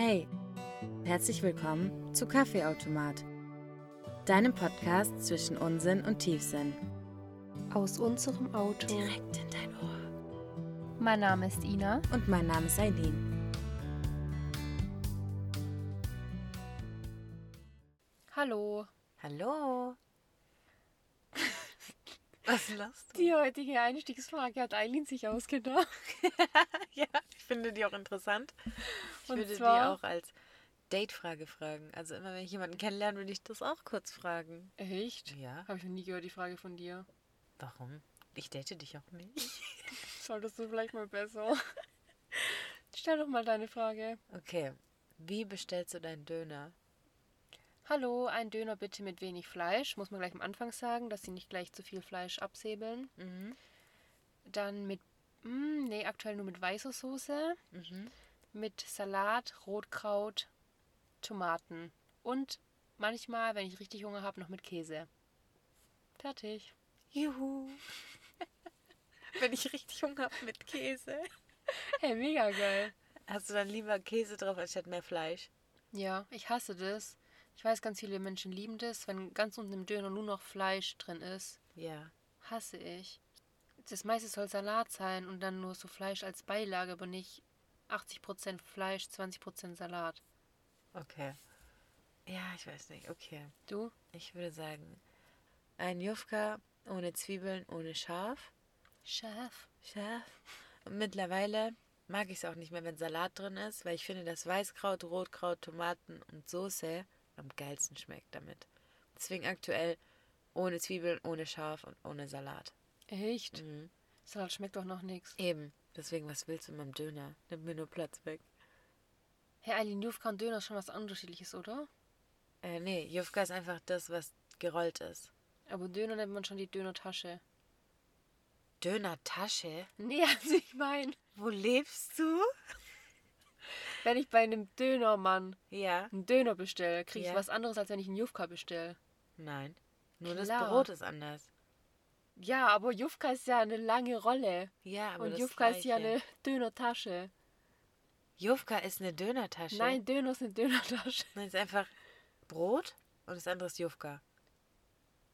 Hey, herzlich willkommen zu Kaffeeautomat, deinem Podcast zwischen Unsinn und Tiefsinn. Aus unserem Auto. Direkt in dein Ohr. Mein Name ist Ina. Und mein Name ist Eileen. Hallo. Hallo. Was lachst du? Die heutige Einstiegsfrage hat Eileen sich ausgedacht. ja, ich finde die auch interessant. Ich Und würde die auch als Datefrage fragen. Also immer wenn ich jemanden kennenlerne, würde ich das auch kurz fragen. Echt? Ja. Habe ich noch nie gehört, die Frage von dir. Warum? Ich date dich auch nicht. Solltest du vielleicht mal besser. Stell doch mal deine Frage. Okay. Wie bestellst du deinen Döner? Hallo, ein Döner bitte mit wenig Fleisch. Muss man gleich am Anfang sagen, dass sie nicht gleich zu viel Fleisch absäbeln. Mhm. Dann mit, mm, nee, aktuell nur mit weißer Soße. Mhm. Mit Salat, Rotkraut, Tomaten. Und manchmal, wenn ich richtig Hunger habe, noch mit Käse. Fertig. Juhu. wenn ich richtig Hunger habe mit Käse. Hey, mega geil. Hast du dann lieber Käse drauf anstatt mehr Fleisch? Ja, ich hasse das. Ich weiß, ganz viele Menschen lieben das, wenn ganz unten im Döner nur noch Fleisch drin ist. Ja. Hasse ich. Das meiste soll Salat sein und dann nur so Fleisch als Beilage, aber nicht 80% Fleisch, 20% Salat. Okay. Ja, ich weiß nicht. Okay. Du? Ich würde sagen, ein Jufka ohne Zwiebeln, ohne Schaf. Chef. Schaf. Und mittlerweile mag ich es auch nicht mehr, wenn Salat drin ist, weil ich finde, dass Weißkraut, Rotkraut, Tomaten und Soße am geilsten schmeckt damit. Deswegen aktuell ohne Zwiebeln, ohne Schaf und ohne Salat. Echt? Mhm. Salat schmeckt doch noch nichts. Eben. Deswegen, was willst du mit dem Döner? Nimm mir nur Platz weg. Hey, Eileen, Jufka und Döner ist schon was unterschiedliches, oder? Äh, nee, Jufka ist einfach das, was gerollt ist. Aber Döner nennt man schon die Dönertasche. Döner-Tasche? Nee, also ich meine, Wo lebst du? wenn ich bei einem Dönermann Ja. einen Döner bestelle, kriege ich Ja. was anderes, als wenn ich einen Jufka bestelle. Nein. Nur das Klar. Brot ist anders. Ja, aber Jufka ist ja eine lange Rolle. Ja, aber und das Jufka ist ja Gleiche. eine Dönertasche. Jufka ist eine Dönertasche. Nein, Döner ist eine Dönertasche. Das ist einfach Brot und das andere ist Jufka.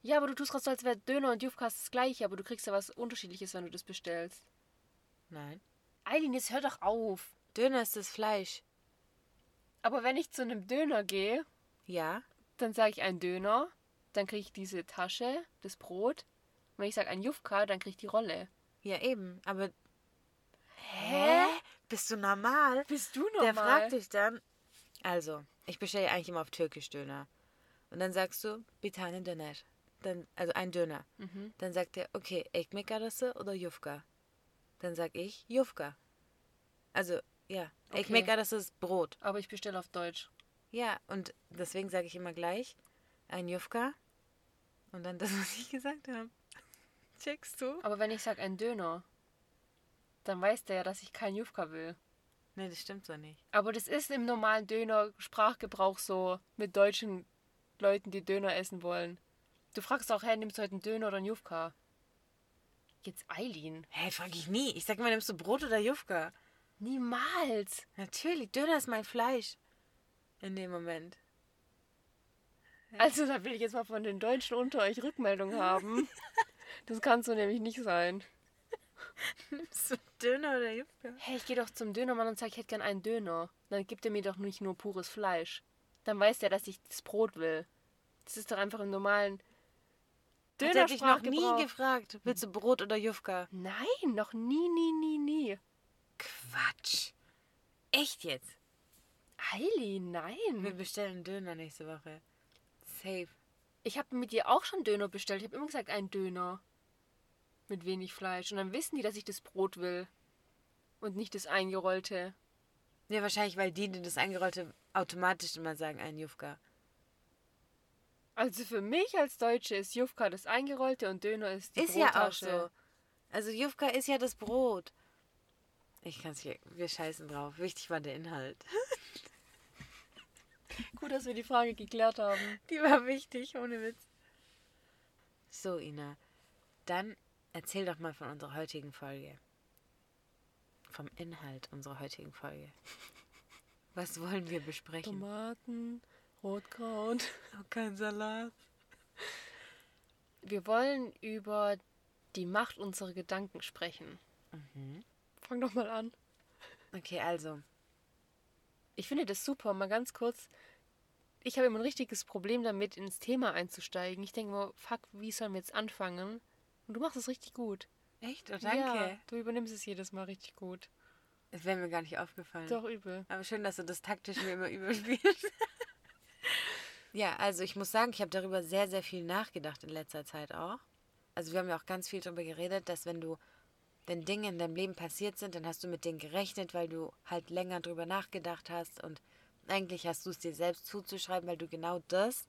Ja, aber du tust gerade so, als wäre Döner und Jufka das gleiche, aber du kriegst ja was Unterschiedliches, wenn du das bestellst. Nein. Eileen, jetzt hör doch auf. Döner ist das Fleisch. Aber wenn ich zu einem Döner gehe, Ja. dann sage ich ein Döner, dann kriege ich diese Tasche, das Brot. Wenn ich sage ein Jufka, dann kriege ich die Rolle. Ja, eben. Aber. Hä? Bist du normal? Bist du Der fragt dich dann. Also, ich bestelle eigentlich immer auf Türkisch Döner. Und dann sagst du, bitte einen Döner. Dann, also ein Döner. Mhm. Dann sagt er, okay, ekmek arası oder Jufka? Dann sag ich, Jufka. Also, ja, Okay. ekmek arası ist Brot. Aber ich bestelle auf Deutsch. Ja, und deswegen sage ich immer gleich, ein Jufka. Und dann das, was ich gesagt habe. Checkst du? Aber wenn ich sage ein Döner, dann weiß der ja, dass ich kein Jufka will. Nee, das stimmt so nicht. Aber das ist im normalen Döner-Sprachgebrauch so mit deutschen Leuten, die Döner essen wollen. Du fragst auch, hey, nimmst du heute einen Döner oder einen Jufka? Jetzt Eileen. Hä, frag ich nie. Ich sag immer, nimmst du Brot oder Jufka? Niemals. Natürlich, Döner ist mein Fleisch. In dem Moment. Also da will ich jetzt mal von den Deutschen unter euch Rückmeldung haben. Das kann so nämlich nicht sein. Nimmst du Döner oder Jufka? Hey, ich gehe doch zum Dönermann und sage, ich hätte gern einen Döner. Dann gibt er mir doch nicht nur pures Fleisch. Dann weiß der, dass ich das Brot will. Das ist doch einfach im normalen Hat er dich noch nie gefragt, willst du Brot oder Jufka? Nein, noch nie, nie, nie, nie. Quatsch. Echt jetzt? Eileen, nein. Wir bestellen Döner nächste Woche. Safe. Ich habe mit dir auch schon Döner bestellt. Ich habe immer gesagt, einen Döner. Mit wenig Fleisch. Und dann wissen die, dass ich das Brot will. Und nicht das eingerollte. Ja, wahrscheinlich, weil die, die das Eingerollte automatisch immer sagen, ein Jufka. Also für mich als Deutsche ist Jufka das eingerollte und Döner ist die Ist ja auch Brottasche. so. Also Jufka ist ja das Brot. Ich kann's hier, wir scheißen drauf. Wichtig war der Inhalt. Gut, dass wir die Frage geklärt haben. Die war wichtig, ohne Witz. So, Ina. Dann erzähl doch mal von unserer heutigen Folge. Vom Inhalt unserer heutigen Folge. Was wollen wir besprechen? Tomaten, Rotkraut. Kein Salat. Wir wollen über die Macht unserer Gedanken sprechen. Fang doch mal an. Okay, also. Ich finde das super, mal ganz kurz. Ich habe immer ein richtiges Problem damit, ins Thema einzusteigen. Ich denke mir, fuck, wie sollen wir jetzt anfangen? Und du machst es richtig gut. Echt? Oh, danke. Ja, du übernimmst es jedes Mal richtig gut. Das wäre mir gar nicht aufgefallen. Doch übel. Aber schön, dass du das taktisch mir immer überspielst. ja, also ich muss sagen, ich habe darüber sehr, sehr viel nachgedacht in letzter Zeit auch. Also wir haben ja auch ganz viel darüber geredet, dass wenn du, wenn Dinge in deinem Leben passiert sind, dann hast du mit denen gerechnet, weil du halt länger drüber nachgedacht hast und eigentlich hast du es dir selbst zuzuschreiben, weil du genau das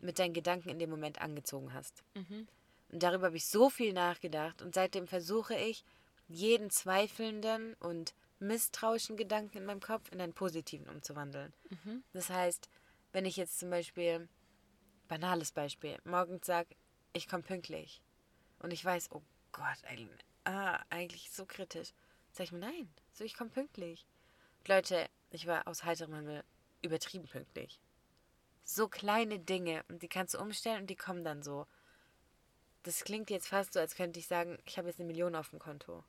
mit deinen Gedanken in dem Moment angezogen hast. Und darüber habe ich so viel nachgedacht und seitdem versuche ich, jeden zweifelnden und misstrauischen Gedanken in meinem Kopf in einen positiven umzuwandeln. Das heißt, wenn ich jetzt zum Beispiel, banales Beispiel, morgens sage, ich komme pünktlich und ich weiß, oh Gott, eigentlich, ah, eigentlich so kritisch, sag ich mir, nein, so ich komme pünktlich. Leute, ich war aus heiterem Himmel übertrieben pünktlich. So kleine Dinge und die kannst du umstellen und die kommen dann so. Das klingt jetzt fast so, als könnte ich sagen, ich habe jetzt eine Million auf dem Konto.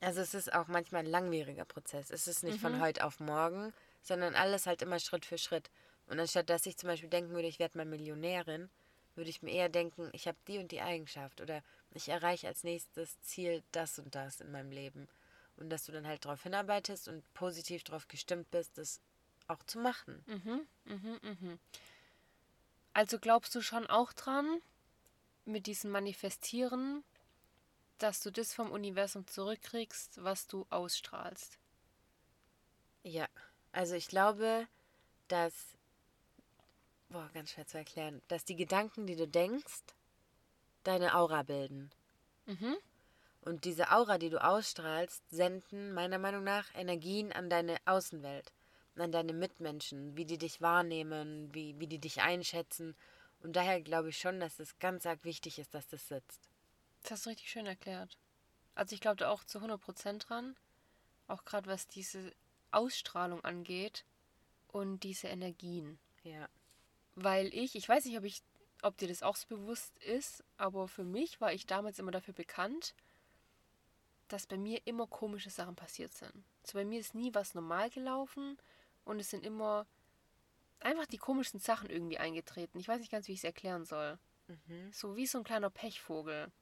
Also es ist auch manchmal ein langwieriger Prozess. Es ist nicht von heute auf morgen, sondern alles halt immer Schritt für Schritt. Und anstatt dass ich zum Beispiel denken würde, ich werde mal Millionärin, würde ich mir eher denken, ich habe die und die Eigenschaft oder ich erreiche als nächstes Ziel das und das in meinem Leben. Und dass du dann halt darauf hinarbeitest und positiv darauf gestimmt bist, das auch zu machen. Also glaubst du schon auch dran, mit diesem Manifestieren, dass du das vom Universum zurückkriegst, was du ausstrahlst? Ja, also ich glaube, dass, boah, ganz schwer zu erklären, dass die Gedanken, die du denkst, deine Aura bilden. Und diese Aura, die du ausstrahlst, senden meiner Meinung nach Energien an deine Außenwelt, an deine Mitmenschen, wie die dich wahrnehmen, wie, wie die dich einschätzen. Und daher glaube ich schon, dass es ganz arg wichtig ist, dass das sitzt. Das hast du richtig schön erklärt. Also ich glaube da auch zu 100% dran, auch gerade was diese Ausstrahlung angeht und diese Energien. Ja. Weil ich, ich weiß nicht, ob ich, ob dir das auch so bewusst ist, aber für mich war ich damals immer dafür bekannt, dass bei mir immer komische Sachen passiert sind. So bei mir ist nie was normal gelaufen und es sind immer einfach die komischsten Sachen irgendwie eingetreten. Ich weiß nicht ganz, wie ich es erklären soll. So wie so ein kleiner Pechvogel.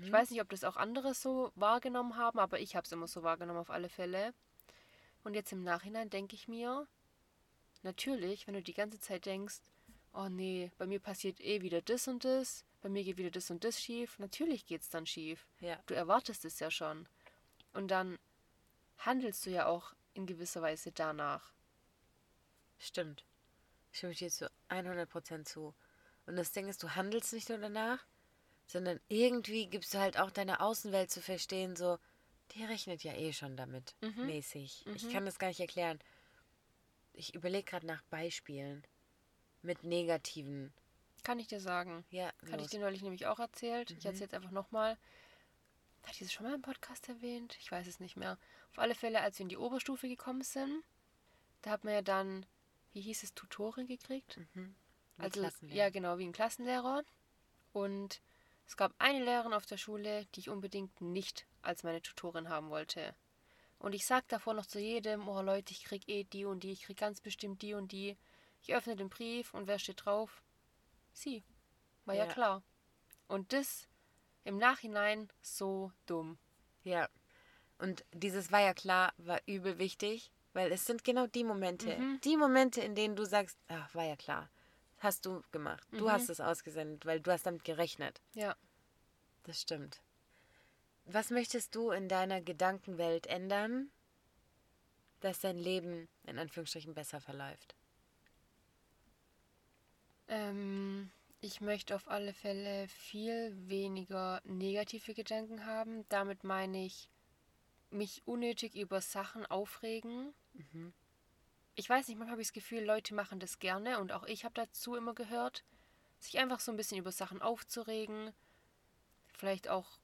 Ich weiß nicht, ob das auch andere so wahrgenommen haben, aber ich habe es immer so wahrgenommen auf alle Fälle. Und jetzt im Nachhinein denke ich mir, natürlich, wenn du die ganze Zeit denkst, oh nee, bei mir passiert eh wieder das und das, bei mir geht wieder das und das schief, natürlich geht's dann schief. Ja. Du erwartest es ja schon. Und dann handelst du ja auch in gewisser Weise danach. Stimmt. Stimme ich dir zu 100% zu. Und das Ding ist, du handelst nicht nur danach, sondern irgendwie gibst du halt auch deiner Außenwelt zu verstehen, so, die rechnet ja eh schon damit, mäßig. Ich kann das gar nicht erklären. Ich überlege gerade nach Beispielen mit negativen. Kann ich dir sagen. Ja, Hatte ich dir neulich nämlich auch erzählt. Ich erzähle jetzt einfach nochmal. Hatte ich das schon mal im Podcast erwähnt? Ich weiß es nicht mehr. Auf alle Fälle, als wir in die Oberstufe gekommen sind, da hat man ja dann, wie hieß es, Tutorin gekriegt. Wie Also, ja, genau, wie ein Klassenlehrer. Und es gab eine Lehrerin auf der Schule, die ich unbedingt nicht als meine Tutorin haben wollte. Und ich sag davor noch zu jedem, oh Leute, ich krieg eh die und die, ich krieg ganz bestimmt die und die. Ich öffne den Brief und wer steht drauf? Sie. War ja, Ja. klar. Und das im Nachhinein so dumm. Ja. Und dieses war ja klar, war übel wichtig, weil es sind genau die Momente, die Momente, in denen du sagst, ach, war ja klar. Hast du gemacht. Du hast es ausgesendet, weil du hast damit gerechnet. Ja. Das stimmt. Was möchtest du in deiner Gedankenwelt ändern, dass dein Leben in Anführungsstrichen besser verläuft? Ähm, ich möchte auf alle Fälle viel weniger negative Gedanken haben. Damit meine ich mich unnötig über Sachen aufregen. Ich weiß nicht, manchmal habe ich das Gefühl, Leute machen das gerne und auch ich habe dazu immer gehört, sich einfach so ein bisschen über Sachen aufzuregen. Vielleicht auch,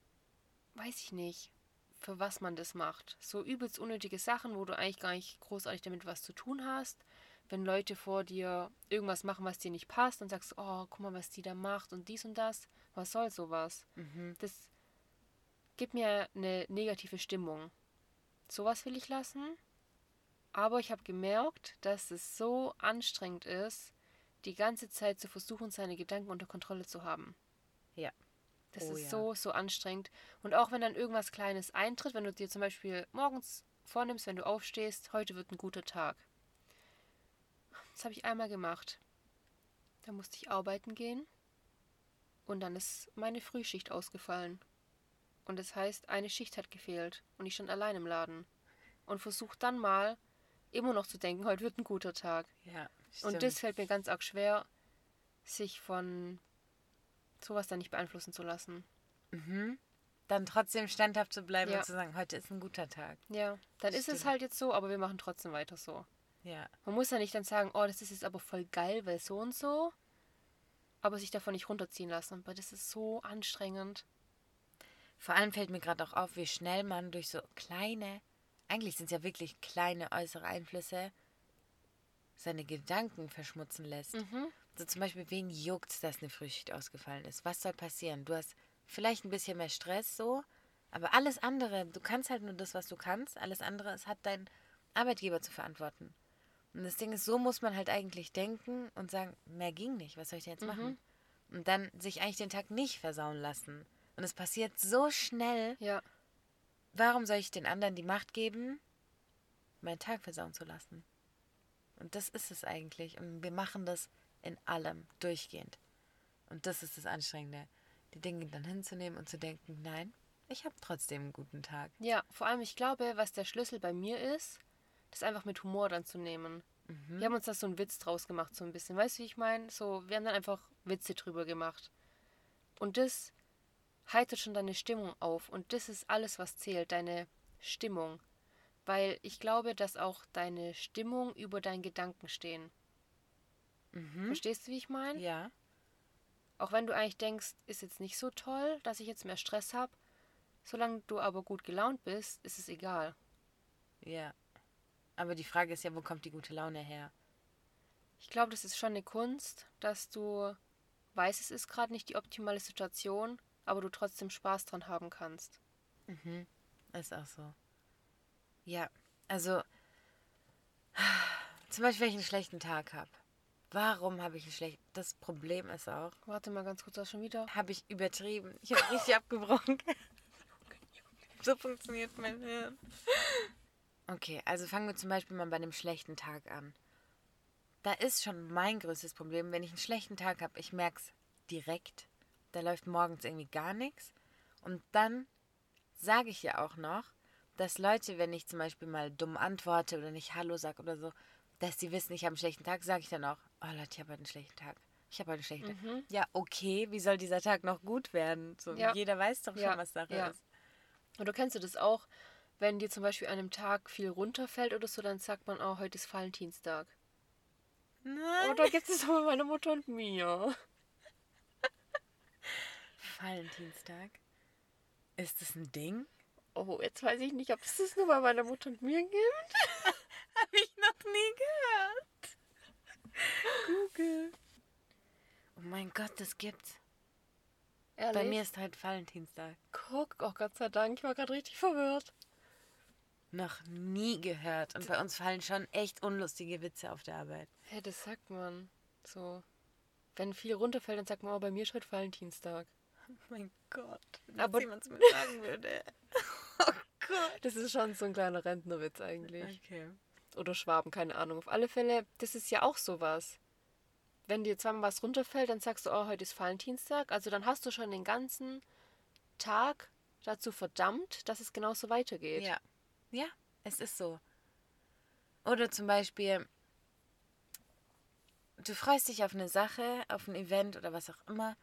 weiß ich nicht, für was man das macht. So übelst unnötige Sachen, wo du eigentlich gar nicht großartig damit was zu tun hast. Wenn Leute vor dir irgendwas machen, was dir nicht passt, dann sagst oh, guck mal, was die da macht und dies und das. Was soll sowas? Mhm. Das gibt mir eine negative Stimmung. Sowas will ich lassen. Aber ich habe gemerkt, dass es so anstrengend ist, die ganze Zeit zu versuchen, seine Gedanken unter Kontrolle zu haben. Ja. Das Oh ist ja. so, so anstrengend. Und auch wenn dann irgendwas Kleines eintritt, wenn du dir zum Beispiel morgens vornimmst, wenn du aufstehst, heute wird ein guter Tag. Das habe ich einmal gemacht. Da musste ich arbeiten gehen und dann ist meine Frühschicht ausgefallen. Und das heißt, eine Schicht hat gefehlt und ich stand allein im Laden. Und versuche dann mal immer noch zu denken, heute wird ein guter Tag. Ja. Und stimmt. das fällt mir ganz arg schwer, sich von sowas dann nicht beeinflussen zu lassen. Mhm. Dann trotzdem standhaft zu bleiben Ja. und zu sagen, heute ist ein guter Tag. Ja, dann ist es halt jetzt so, aber wir machen trotzdem weiter so. Ja. Man muss ja nicht dann sagen, oh, das ist jetzt aber voll geil, weil so und so, aber sich davon nicht runterziehen lassen, weil das ist so anstrengend. Vor allem fällt mir gerade auch auf, wie schnell man durch so kleine, eigentlich sind es ja wirklich kleine äußere Einflüsse, seine Gedanken verschmutzen lässt. Mhm. So zum Beispiel, wen juckt, dass eine Frühschicht ausgefallen ist? Was soll passieren? Du hast vielleicht ein bisschen mehr Stress so, aber alles andere, du kannst halt nur das, was du kannst. Alles andere, es hat dein Arbeitgeber zu verantworten. Und das Ding ist, so muss man halt eigentlich denken und sagen, mehr ging nicht, was soll ich denn jetzt machen? Und dann sich eigentlich den Tag nicht versauen lassen. Und es passiert so schnell, Ja, warum soll ich den anderen die Macht geben, meinen Tag versauen zu lassen? Und das ist es eigentlich. Und wir machen das in allem, durchgehend. Und das ist das Anstrengende. Die Dinge dann hinzunehmen und zu denken, nein, ich habe trotzdem einen guten Tag. ja, vor allem ich glaube, was der Schlüssel bei mir ist, das einfach mit Humor dann zu nehmen. Wir haben uns da so einen Witz draus gemacht, so ein bisschen. Weißt du, wie ich meine? So, wir haben dann einfach Witze drüber gemacht. Und das heitert schon deine Stimmung auf. Und das ist alles, was zählt, deine Stimmung. Weil ich glaube, dass auch deine Stimmung über deinen Gedanken stehen. Verstehst du, wie ich meine? Ja, Auch wenn du eigentlich denkst, ist jetzt nicht so toll, dass ich jetzt mehr Stress habe. Solange du aber gut gelaunt bist, ist es egal. ja. Aber die Frage ist ja, wo kommt die gute Laune her? Ich glaube, das ist schon eine Kunst, dass du weißt, es ist gerade nicht die optimale Situation, aber du trotzdem Spaß dran haben kannst. Mhm. Ist auch so. Ja, also zum Beispiel, wenn ich einen schlechten Tag habe. Warum habe ich einen schlechten... Das Problem ist auch, Warte mal ganz kurz, das schon wieder. habe ich übertrieben. Ich habe richtig abgebrochen. So funktioniert mein Hirn. Okay, also fangen wir zum Beispiel mal bei einem schlechten Tag an. Da ist schon mein größtes Problem, wenn ich einen schlechten Tag habe, ich merke es direkt. Da läuft morgens irgendwie gar nichts. Und dann sage ich ja auch noch, dass Leute, wenn ich zum Beispiel mal dumm antworte oder nicht Hallo sage oder so, dass die wissen, ich habe einen schlechten Tag, sage ich dann auch, oh Leute, ich habe heute einen schlechten Tag. Ich habe heute einen schlechten Tag. Ja, okay, wie soll dieser Tag noch gut werden? So, Ja. Jeder weiß doch schon, Ja, was Sache ja. ist. Und du kennst du das auch, wenn dir zum Beispiel an einem Tag viel runterfällt oder so, dann sagt man, oh, heute ist Valentinstag. Nein. Oder gibt es aber meine Mutter und mir. Valentinstag? Ist das ein Ding? Oh, jetzt weiß ich nicht, ob es das nur bei meiner Mutter und mir gibt. Habe ich noch nie gehört. Google. Oh mein Gott, das gibt's. Ehrlich? Bei mir ist heute Valentinstag. Guck, oh Gott sei Dank, ich war gerade richtig verwirrt. Noch nie gehört. Und bei uns fallen schon echt unlustige Witze auf der Arbeit. Hä, das sagt man. So. Wenn viel runterfällt, dann sagt man, oh, bei mir ist heute Valentinstag. Oh mein Gott. Wenn Aber- jemand mir sagen würde. Oh Gott. Das ist schon so ein kleiner Rentnerwitz eigentlich. Okay. Oder Schwaben, keine Ahnung. Auf alle Fälle, das ist ja auch sowas. Wenn dir zweimal was runterfällt, dann sagst du, oh, heute ist Valentinstag. Also dann hast du schon den ganzen Tag dazu verdammt, dass es genauso weitergeht. Ja. Ja, es ist so. Oder zum Beispiel, du freust dich auf eine Sache, auf ein Event oder was auch immer.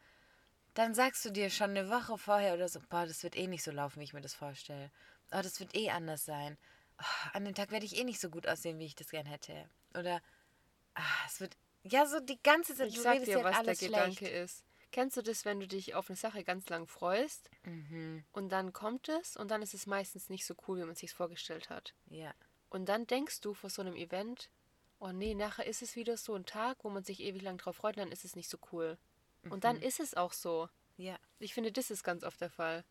Dann sagst du dir schon eine Woche vorher oder so, boah, das wird eh nicht so laufen, wie ich mir das vorstelle. Oh, das wird eh anders sein. Oh, an dem Tag werde ich eh nicht so gut aussehen, wie ich das gern hätte. Oder, ah, es wird, ja, so die ganze Zeit, Ich du sag redest dir, dir was der alles Gedanke schlecht. ist. Kennst du das, wenn du dich auf eine Sache ganz lang freust Mhm. und dann kommt es und dann ist es meistens nicht so cool, wie man sich vorgestellt hat. Ja. Und dann denkst du vor so einem Event, oh nee, nachher ist es wieder so ein Tag, wo man sich ewig lang drauf freut und dann ist es nicht so cool. Und dann ist es auch so. Ja. Ich finde, das ist ganz oft der Fall.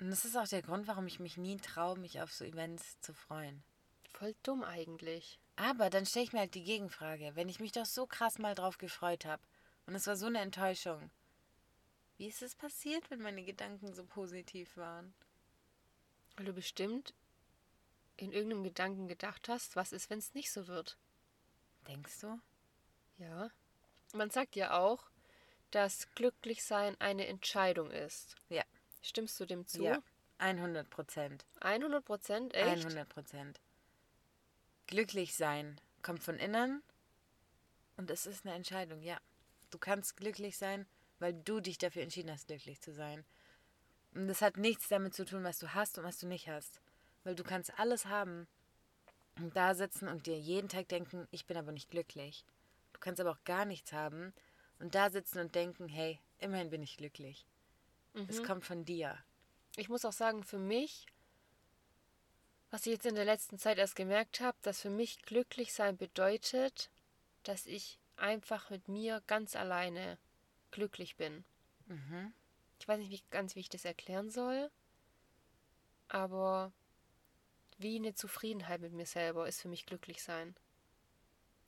Und das ist auch der Grund, warum ich mich nie traue, mich auf so Events zu freuen. Voll dumm eigentlich. Aber dann stelle ich mir halt die Gegenfrage, wenn ich mich doch so krass mal drauf gefreut habe und es war so eine Enttäuschung, wie ist es passiert, wenn meine Gedanken so positiv waren? Weil du bestimmt in irgendeinem Gedanken gedacht hast, was ist, wenn es nicht so wird. Denkst du? Ja. Man sagt ja auch, dass Glücklichsein eine Entscheidung ist. Ja. Stimmst du dem zu? Ja. 100 Prozent. 100 Prozent? Echt? 100 Prozent. Glücklich sein kommt von innen und es ist eine Entscheidung, ja. Du kannst glücklich sein, weil du dich dafür entschieden hast, glücklich zu sein. Und das hat nichts damit zu tun, was du hast und was du nicht hast. Weil du kannst alles haben und da sitzen und dir jeden Tag denken, ich bin aber nicht glücklich. Du kannst aber auch gar nichts haben und da sitzen und denken, hey, immerhin bin ich glücklich. Es Mhm. kommt von dir. Ich muss auch sagen, für mich, was ich jetzt in der letzten Zeit erst gemerkt habe, dass für mich glücklich sein bedeutet, dass ich einfach mit mir ganz alleine glücklich bin. Mhm. Ich weiß nicht wie, ganz, wie ich das erklären soll, aber wie eine Zufriedenheit mit mir selber ist für mich glücklich sein.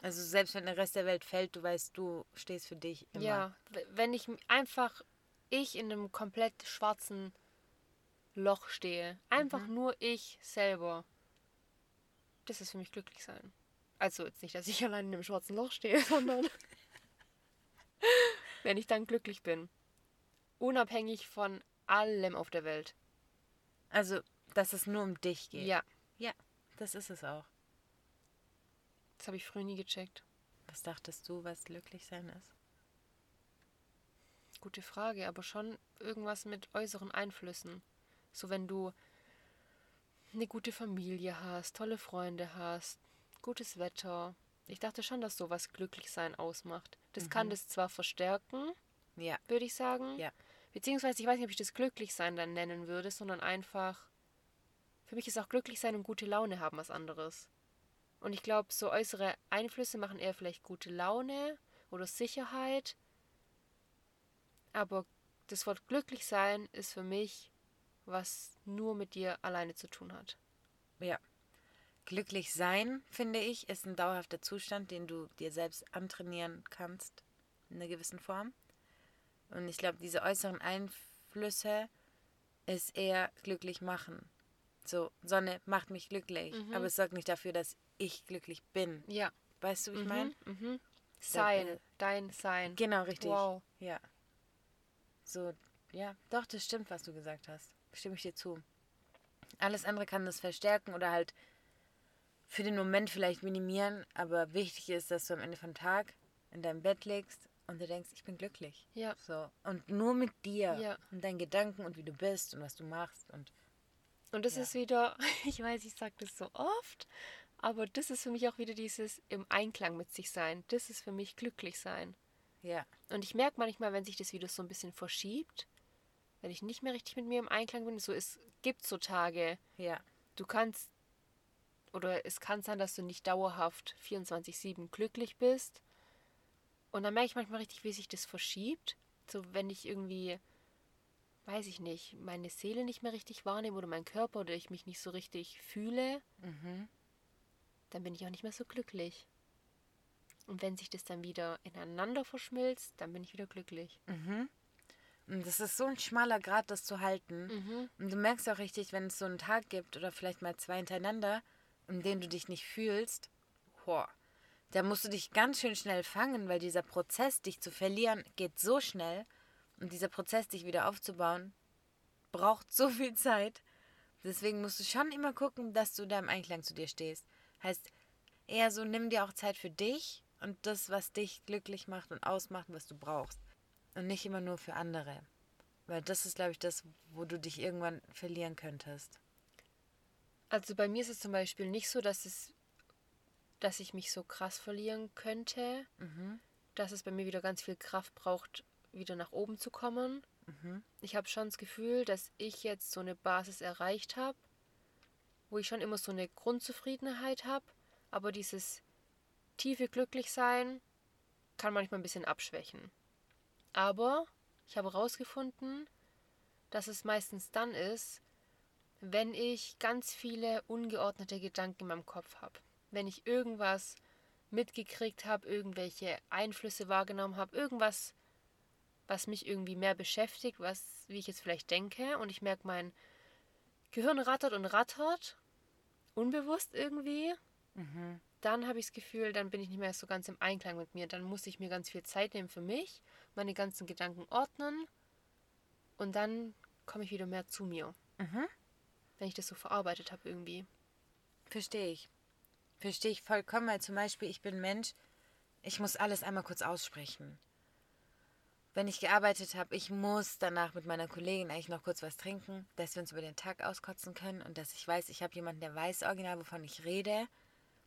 Also selbst wenn der Rest der Welt fällt, du weißt, du stehst für dich immer. Ja, wenn ich einfach ich in einem komplett schwarzen Loch stehe, einfach nur ich selber, das ist für mich glücklich sein. Also jetzt nicht, dass ich allein in einem schwarzen Loch stehe, sondern wenn ich dann glücklich bin. Unabhängig von allem auf der Welt. Also, dass es nur um dich geht. Ja, Das ist es auch. das habe ich früher nie gecheckt. Was dachtest du, was glücklich sein ist? Gute Frage, aber schon irgendwas mit äußeren Einflüssen. So wenn du eine gute Familie hast, tolle Freunde hast, gutes Wetter. Ich dachte schon, dass sowas Glücklichsein ausmacht. Das kann das zwar verstärken, Ja. würde ich sagen. Ja. Beziehungsweise, ich weiß nicht, ob ich das Glücklichsein dann nennen würde, sondern einfach, für mich ist auch Glücklichsein und gute Laune haben was anderes. Und ich glaube, so äußere Einflüsse machen eher vielleicht gute Laune oder Sicherheit. Aber das Wort glücklich sein ist für mich, was nur mit dir alleine zu tun hat. Ja. Glücklich sein, finde ich, ist ein dauerhafter Zustand, den du dir selbst antrainieren kannst, in einer gewissen Form. Und ich glaube, diese äußeren Einflüsse ist eher glücklich machen. So, Sonne macht mich glücklich, Mhm. aber es sorgt nicht dafür, dass ich glücklich bin. Ja. Weißt du, wie ich Mhm, meine? mhm. Sein, äh, dein Sein. Genau, richtig. Wow. Ja. So, ja, doch, das stimmt, was du gesagt hast. Stimme ich dir zu. Alles andere kann das verstärken oder halt für den Moment vielleicht minimieren, aber wichtig ist, dass du am Ende vom Tag in deinem Bett liegst und du denkst, ich bin glücklich. Ja. So. Und nur mit dir Ja. und deinen Gedanken und wie du bist und was du machst und Und das Ja. ist wieder, ich weiß, ich sage das so oft, aber das ist für mich auch wieder dieses im Einklang mit sich sein. Das ist für mich glücklich sein. ja, Und ich merke manchmal, wenn sich das wieder so ein bisschen verschiebt, wenn ich nicht mehr richtig mit mir im Einklang bin, so es gibt so Tage, ja, du kannst oder es kann sein, dass du nicht dauerhaft 24/7 glücklich bist. Und dann merke ich manchmal richtig, wie sich das verschiebt. So wenn ich irgendwie weiß ich nicht, meine Seele nicht mehr richtig wahrnehme oder mein Körper oder ich mich nicht so richtig fühle, mhm. dann bin ich auch nicht mehr so glücklich. Und wenn sich das dann wieder ineinander verschmilzt, dann bin ich wieder glücklich. Mhm. Und das ist so ein schmaler Grad, das zu halten. Mhm. Und du merkst auch richtig, wenn es so einen Tag gibt oder vielleicht mal zwei hintereinander, in denen du dich nicht fühlst, boah, da musst du dich ganz schön schnell fangen, weil dieser Prozess, dich zu verlieren, geht so schnell. Und dieser Prozess, dich wieder aufzubauen, braucht so viel Zeit. Deswegen musst du schon immer gucken, dass du da im Einklang zu dir stehst. Heißt, eher so, nimm dir auch Zeit für dich und das, was dich glücklich macht und ausmacht, was du brauchst. Und nicht immer nur für andere. Weil das ist, glaube ich, das, wo du dich irgendwann verlieren könntest. Also bei mir ist es zum Beispiel nicht so, dass es, dass ich mich so krass verlieren könnte, Mhm. dass es bei mir wieder ganz viel Kraft braucht, wieder nach oben zu kommen. Mhm. Ich habe schon das Gefühl, dass ich jetzt so eine Basis erreicht habe, wo ich schon immer so eine Grundzufriedenheit habe, aber dieses tiefe Glücklichsein kann manchmal ein bisschen abschwächen. Aber ich habe herausgefunden, dass es meistens dann ist, wenn ich ganz viele ungeordnete Gedanken in meinem Kopf habe. Wenn ich irgendwas mitgekriegt habe, irgendwelche Einflüsse wahrgenommen habe, irgendwas, was mich irgendwie mehr beschäftigt, was, wie ich jetzt vielleicht denke, und ich merke, mein Gehirn rattert und rattert, unbewusst irgendwie, Mhm. dann habe ich das Gefühl, dann bin ich nicht mehr so ganz im Einklang mit mir. Dann muss ich mir ganz viel Zeit nehmen für mich, meine ganzen Gedanken ordnen und dann komme ich wieder mehr zu mir, Mhm. Wenn ich das so verarbeitet habe irgendwie. Verstehe ich. Verstehe ich vollkommen, weil zum Beispiel ich bin Mensch, ich muss alles einmal kurz aussprechen. Wenn ich gearbeitet habe, ich muss danach mit meiner Kollegin eigentlich noch kurz was trinken, dass wir uns über den Tag auskotzen können und dass ich weiß, ich habe jemanden, der weiß original, wovon ich rede,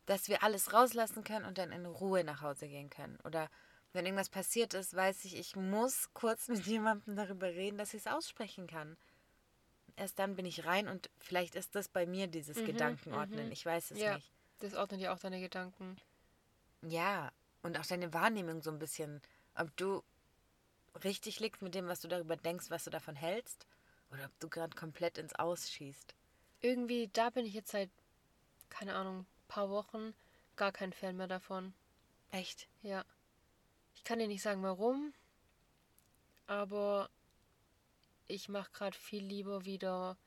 dass wir alles rauslassen können und dann in Ruhe nach Hause gehen können. Oder wenn irgendwas passiert ist, weiß ich, ich muss kurz mit jemandem darüber reden, dass ich es aussprechen kann. Erst dann bin ich rein und vielleicht ist das bei mir dieses Mhm, Gedankenordnen. mhm. Ich weiß es Ja. nicht. Das ordnet ja auch deine Gedanken. Ja, und auch deine Wahrnehmung so ein bisschen, ob du richtig liegst mit dem, was du darüber denkst, was du davon hältst, oder ob du gerade komplett ins Aus schießt. Irgendwie, da bin ich jetzt seit, keine Ahnung, paar Wochen gar kein Fan mehr davon. Echt? Ja. Ich kann dir nicht sagen, warum, aber ich mache gerade viel lieber wieder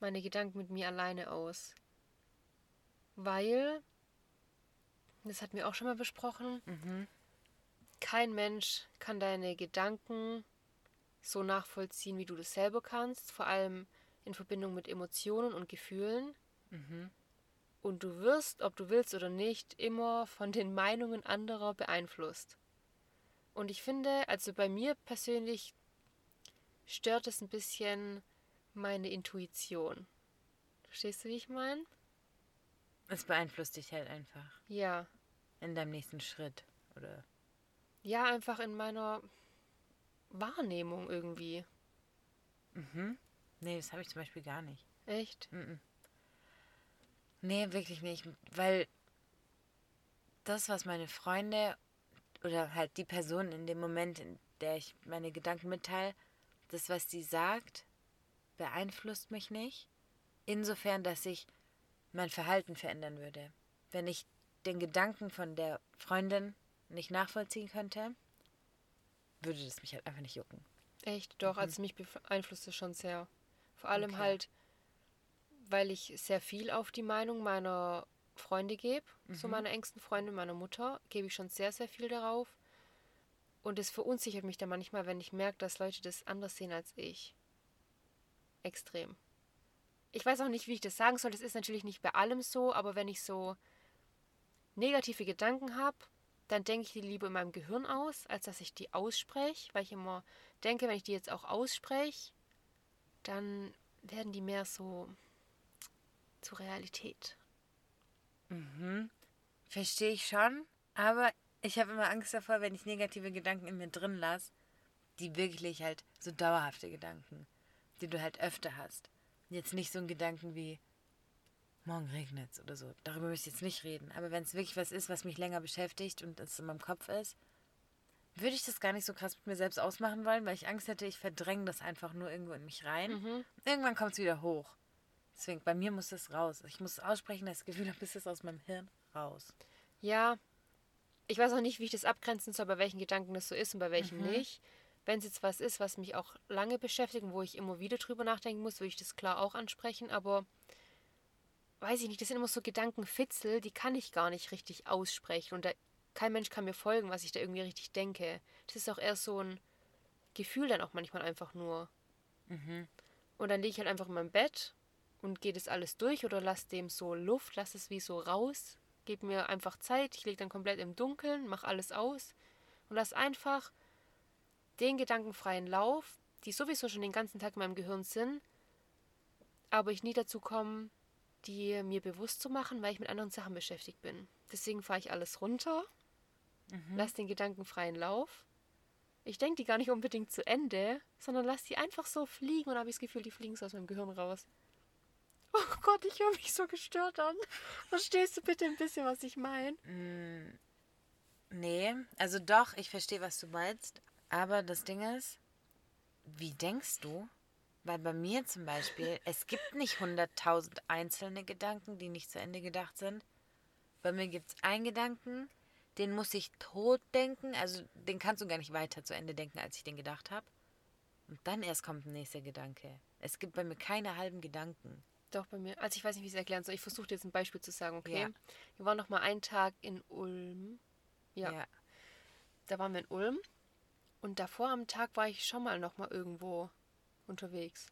meine Gedanken mit mir alleine aus. Weil, das hatten wir auch schon mal besprochen, Mhm. kein Mensch kann deine Gedanken so nachvollziehen, wie du das selber kannst, vor allem in Verbindung mit Emotionen und Gefühlen. Mhm. Und du wirst, ob du willst oder nicht, immer von den Meinungen anderer beeinflusst. Und ich finde, also bei mir persönlich stört es ein bisschen meine Intuition. Verstehst du, wie ich meine? Es beeinflusst dich halt einfach Ja. in deinem nächsten Schritt. Oder Ja, einfach in meiner Wahrnehmung irgendwie. mhm. Nee, das habe ich zum Beispiel gar nicht. Echt? Mhm. Nee, wirklich nicht. Weil das, was meine Freunde oder halt die Person in dem Moment, in der ich meine Gedanken mitteile, das, was sie sagt, beeinflusst mich nicht. Insofern, dass ich mein Verhalten verändern würde. Wenn ich den Gedanken von der Freundin nicht nachvollziehen könnte, würde das mich halt einfach nicht jucken. Echt? Doch, also mich beeinflusst es schon sehr. Vor allem Okay. halt, weil ich sehr viel auf die Meinung meiner Freunde gebe, so Mhm. meiner engsten Freunde, meiner Mutter, gebe ich schon sehr, sehr viel darauf. Und es verunsichert mich dann manchmal, wenn ich merke, dass Leute das anders sehen als ich. Extrem. Ich weiß auch nicht, wie ich das sagen soll. Das ist natürlich nicht bei allem so, aber wenn ich so negative Gedanken habe, dann denke ich die lieber in meinem Gehirn aus, als dass ich die ausspreche, weil ich immer denke, wenn ich die jetzt auch ausspreche, dann werden die mehr so zur Realität. Mhm. Verstehe ich schon, aber ich habe immer Angst davor, wenn ich negative Gedanken in mir drin lasse, die wirklich halt so dauerhafte Gedanken, die du halt öfter hast. Jetzt nicht so ein Gedanken wie morgen regnet's oder so. Darüber möchte ich jetzt nicht reden. Aber wenn es wirklich was ist, was mich länger beschäftigt und es in meinem Kopf ist, würde ich das gar nicht so krass mit mir selbst ausmachen wollen, weil ich Angst hätte, ich verdränge das einfach nur irgendwo in mich rein. Mhm. Irgendwann kommt es wieder hoch. Deswegen, bei mir muss es raus. Ich muss aussprechen, das Gefühl habe, es ist aus meinem Hirn raus. Ja, ich weiß auch nicht, wie ich das abgrenzen soll, bei welchen Gedanken das so ist und bei welchen Mhm. nicht. Wenn es jetzt was ist, was mich auch lange beschäftigt und wo ich immer wieder drüber nachdenken muss, würde ich das klar auch ansprechen, aber weiß ich nicht, das sind immer so Gedankenfitzel, die kann ich gar nicht richtig aussprechen und da, kein Mensch kann mir folgen, was ich da irgendwie richtig denke. Das ist auch eher so ein Gefühl dann auch manchmal einfach nur. Mhm. Und dann liege ich halt einfach in meinem Bett und gehe das alles durch oder lass dem so Luft, lass es wie so raus, gib mir einfach Zeit, ich liege dann komplett im Dunkeln, mach alles aus und lass einfach den gedankenfreien Lauf, die sowieso schon den ganzen Tag in meinem Gehirn sind, aber ich nie dazu komme, die mir bewusst zu machen, weil ich mit anderen Sachen beschäftigt bin. Deswegen fahre ich alles runter, Mhm. lass den gedankenfreien Lauf Ich denke die gar nicht unbedingt zu Ende, sondern lass die einfach so fliegen und habe ich das Gefühl, die fliegen so aus meinem Gehirn raus. Oh Gott, ich höre mich so gestört an. Verstehst du bitte ein bisschen, was ich meine? Mm, nee, also doch, ich verstehe, was du meinst. Aber das Ding ist, wie denkst du? Weil bei mir zum Beispiel, es gibt nicht 100.000 einzelne Gedanken, die nicht zu Ende gedacht sind. Bei mir gibt es einen Gedanken, den muss ich tot denken. Also den kannst du gar nicht weiter zu Ende denken, als ich den gedacht habe. Und dann erst kommt ein nächster Gedanke. Es gibt bei mir keine halben Gedanken. Doch, bei mir. Also ich weiß nicht, wie ich es erklären soll. Ich versuche jetzt ein Beispiel zu sagen, okay? Ja. Wir waren noch mal einen Tag in Ulm. Ja, ja. da waren wir in Ulm. Und davor am Tag war ich schon mal noch mal irgendwo unterwegs.